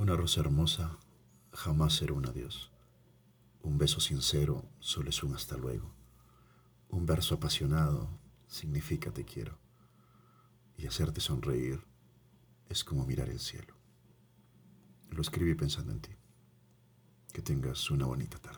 Una rosa hermosa jamás será un adiós. Un beso sincero solo es un hasta luego. Un verso apasionado significa te quiero. Y hacerte sonreír es como mirar el cielo. Lo escribí pensando en ti. Que tengas una bonita tarde.